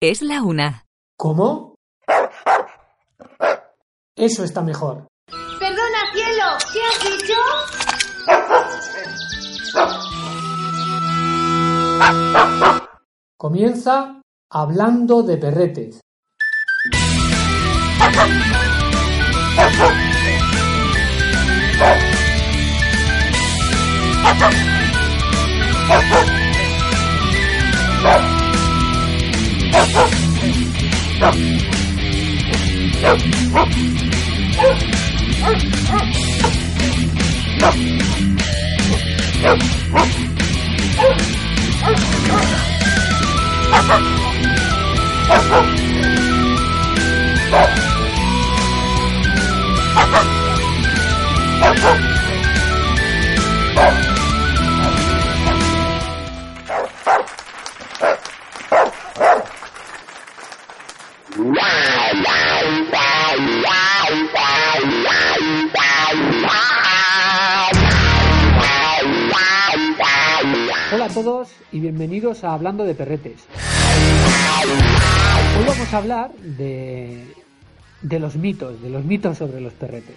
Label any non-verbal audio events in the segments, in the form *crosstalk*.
Es la una. ¿Cómo? Eso está mejor. Perdona, cielo, ¿qué has dicho? Comienza hablando de perretes. *laughs* Hola a y bienvenidos a Hablando de Perretes. Hoy vamos a hablar de, de los mitos, de los mitos sobre los perretes.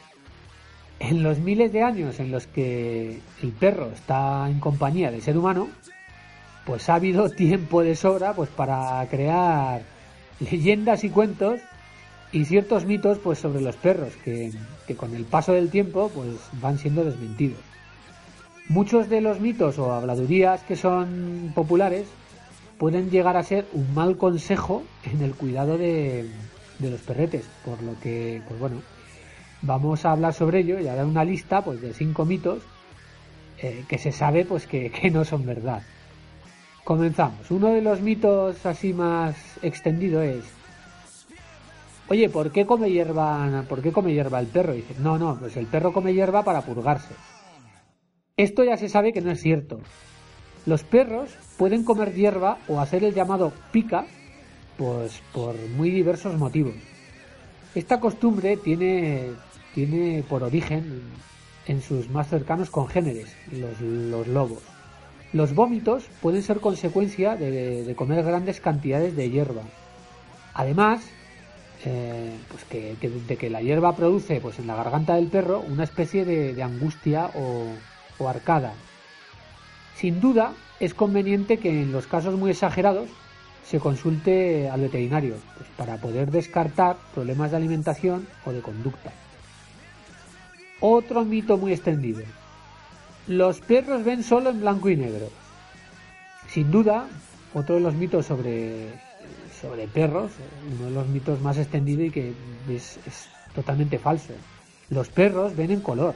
En los miles de años en los que el perro está en compañía del ser humano, pues ha habido *laughs* tiempo de sobra pues para crear leyendas y cuentos y ciertos mitos pues sobre los perros que, que con el paso del tiempo pues van siendo desmentidos. Muchos de los mitos o habladurías que son populares pueden llegar a ser un mal consejo en el cuidado de, de los perretes, por lo que, pues bueno, vamos a hablar sobre ello y a dar una lista pues de cinco mitos eh, que se sabe pues que, *laughs* no son verdad. Comenzamos. Uno de los mitos así más extendido es Oye, ¿por qué come hierba, por qué come hierba el perro? Y dices, no, no, pues el perro come hierba para purgarse. Esto ya se sabe que no es cierto. Los perros pueden comer hierba o hacer el llamado pica, pues por muy diversos motivos. Esta costumbre tiene, tiene por origen en sus más cercanos congéneres, los, lobos. Los vómitos pueden ser consecuencia de, comer grandes cantidades de hierba. Además, eh, pues que, de que la hierba produce pues en la garganta del perro una especie de angustia o, o arcada. Sin duda, es conveniente que en los casos muy exagerados se consulte al veterinario pues, para poder descartar problemas de alimentación o de conducta. Otro mito muy extendido. Los perros ven solo en blanco y negro. Sin duda, otro de los mitos sobre, sobre perros, uno de los mitos más extendidos y que es, es totalmente falso. Los perros ven en color.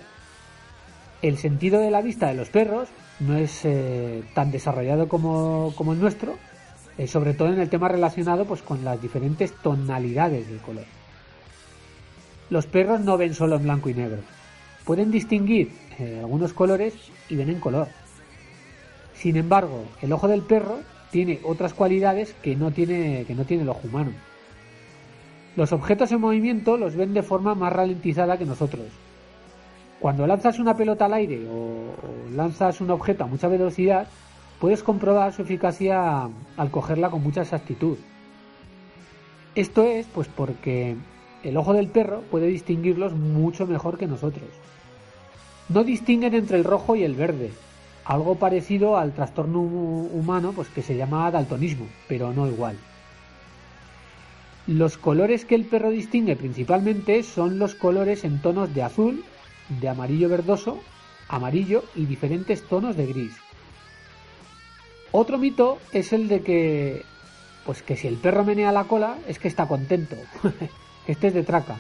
El sentido de la vista de los perros no es eh, tan desarrollado como, el nuestro, eh, sobre todo en el tema relacionado pues, con las diferentes tonalidades del color. Los perros no ven solo en blanco y negro. Pueden distinguir eh, algunos colores y ven en color. Sin embargo, el ojo del perro tiene otras cualidades que no tiene, que no tiene el ojo humano. Los objetos en movimiento los ven de forma más ralentizada que nosotros. Cuando lanzas una pelota al aire o, lanzas un objeto a mucha velocidad, puedes comprobar su eficacia al cogerla con mucha exactitud. Esto es pues porque el ojo del perro puede distinguirlos mucho mejor que nosotros. No distinguen entre el rojo y el verde, algo parecido al trastorno humano pues que se llama daltonismo, pero no igual. Los colores que el perro distingue principalmente son los colores en tonos de azul, de amarillo verdoso, amarillo y diferentes tonos de gris. Otro mito es el de que pues que si el perro menea la cola es que está contento. *laughs* este es de traca.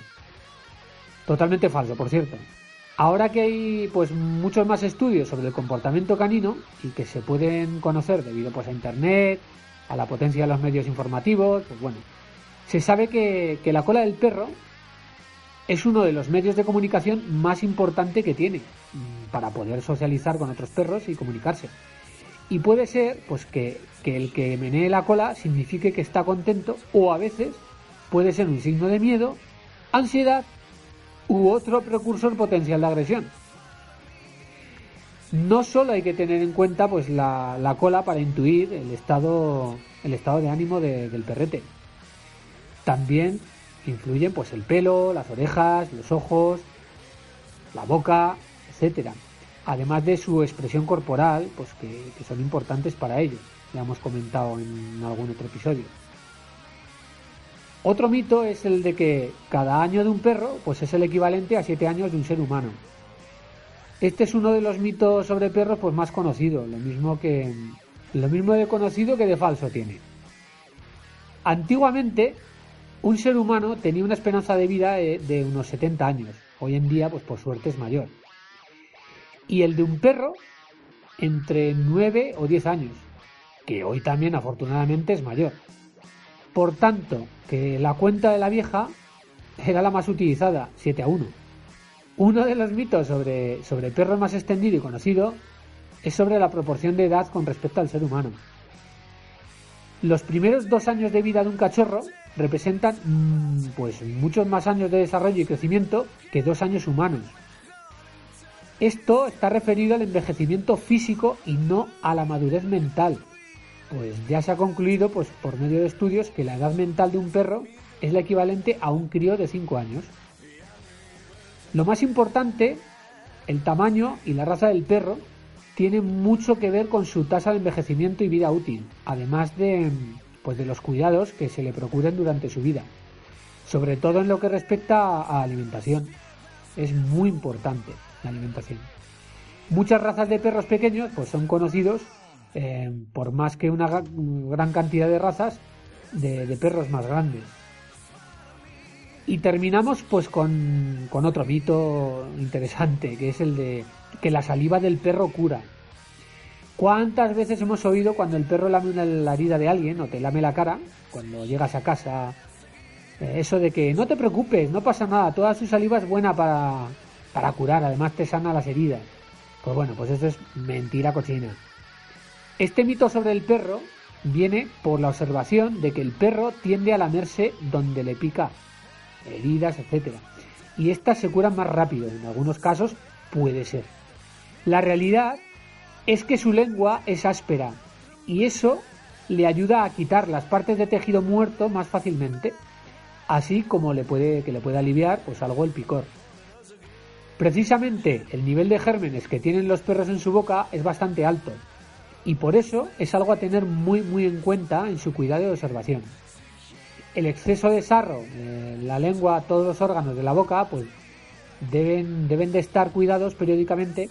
Totalmente falso, por cierto. Ahora que hay pues muchos más estudios sobre el comportamiento canino y que se pueden conocer debido pues a internet, a la potencia de los medios informativos, pues bueno, se sabe que, que la cola del perro es uno de los medios de comunicación más importante que tiene mm, para poder socializar con otros perros y comunicarse. Y puede ser pues que, que el que menee la cola signifique que está contento o a veces puede ser un signo de miedo, ansiedad u otro precursor potencial de agresión. No solo hay que tener en cuenta pues la, la cola para intuir el estado, el estado de ánimo de- del perrete. También influyen pues el pelo, las orejas, los ojos, la boca, etcétera. Además de su expresión corporal, pues que, son importantes para ello. Ya hemos comentado en algún otro episodio. Otro mito es el de que cada año de un perro pues es el equivalente a siete años de un ser humano. Este es uno de los mitos sobre perros pues más conocidos, lo mismo que lo mismo de conocido que de falso tiene. Antiguamente un ser humano tenía una esperanza de vida de, unos 70 años. Hoy en día pues por suerte es mayor. Y el de un perro entre 9 o 10 años, que hoy también afortunadamente es mayor. Por tanto, que la cuenta de la vieja era la más utilizada, 7 a 1. Uno de los mitos sobre, sobre perros más extendido y conocido es sobre la proporción de edad con respecto al ser humano. Los primeros dos años de vida de un cachorro representan mm, pues muchos más años de desarrollo y crecimiento que dos años humanos. Esto está referido al envejecimiento físico y no a la madurez mental, pues ya se ha concluido pues, por medio de estudios que la edad mental de un perro es la equivalente a un crío de 5 años. Lo más importante, el tamaño y la raza del perro tienen mucho que ver con su tasa de envejecimiento y vida útil, además de, pues, de los cuidados que se le procuren durante su vida, sobre todo en lo que respecta a alimentación. Es muy importante la alimentación. Muchas razas de perros pequeños pues, son conocidos eh, por más que una gran cantidad de razas de perros más grandes. Y terminamos pues con, otro mito interesante, que es el de que la saliva del perro cura. ¿Cuántas veces hemos oído cuando el perro lame una, la herida de alguien o te lame la cara, cuando llegas a casa, eh, eso de que no te preocupes, no pasa nada, toda su saliva es buena para, para curar, además te sana las heridas? Pues bueno, pues eso es mentira cochina. Este mito sobre el perro viene por la observación de que el perro tiende a lamerse donde le pica, heridas, etc. Y estas se curan más rápido, en algunos casos puede ser. La realidad es que su lengua es áspera y eso le ayuda a quitar las partes de tejido muerto más fácilmente, así como le puede que le puede aliviar pues algo el picor. Precisamente el nivel de gérmenes que tienen los perros en su boca es bastante alto y por eso es algo a tener muy muy en cuenta en su cuidado y observación. El exceso de sarro, la lengua, todos los órganos de la boca, pues deben, deben de estar cuidados periódicamente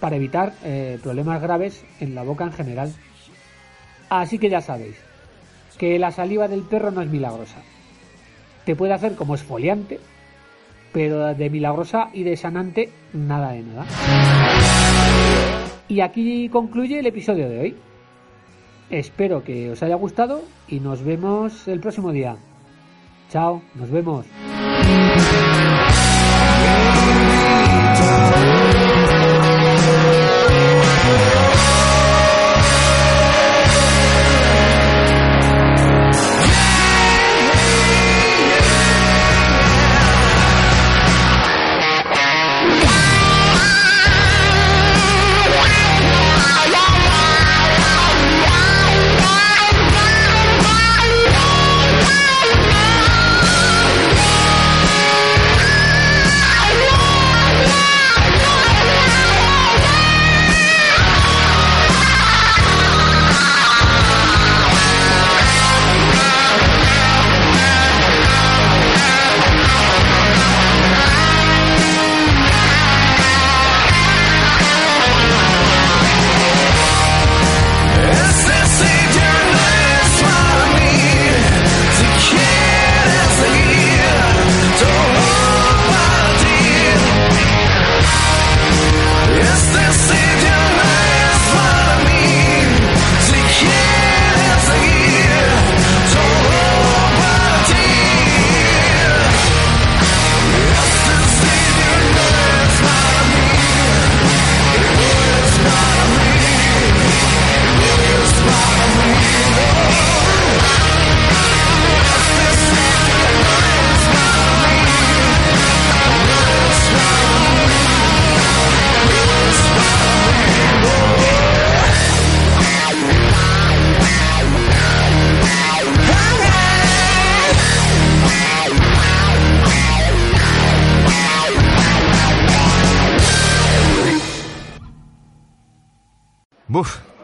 para evitar eh, problemas graves en la boca en general. Así que ya sabéis que la saliva del perro no es milagrosa. Te puede hacer como esfoliante, pero de milagrosa y de sanante nada de nada. Y aquí concluye el episodio de hoy. Espero que os haya gustado y nos vemos el próximo día. Chao, nos vemos.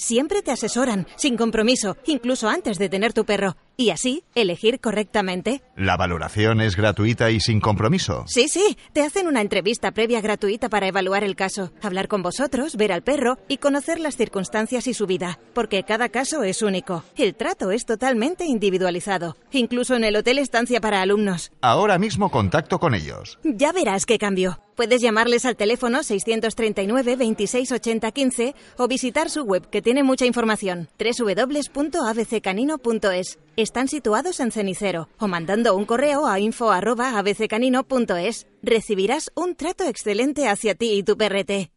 Siempre te asesoran, sin compromiso, incluso antes de tener tu perro. Y así, elegir correctamente. ¿La valoración es gratuita y sin compromiso? Sí, sí, te hacen una entrevista previa gratuita para evaluar el caso, hablar con vosotros, ver al perro y conocer las circunstancias y su vida, porque cada caso es único. El trato es totalmente individualizado, incluso en el hotel estancia para alumnos. Ahora mismo contacto con ellos. Ya verás qué cambio. Puedes llamarles al teléfono 639 26 80 15 o visitar su web que tiene mucha información www.abccanino.es. Están situados en Cenicero o mandando un correo a info@abccanino.es. Recibirás un trato excelente hacia ti y tu perrete.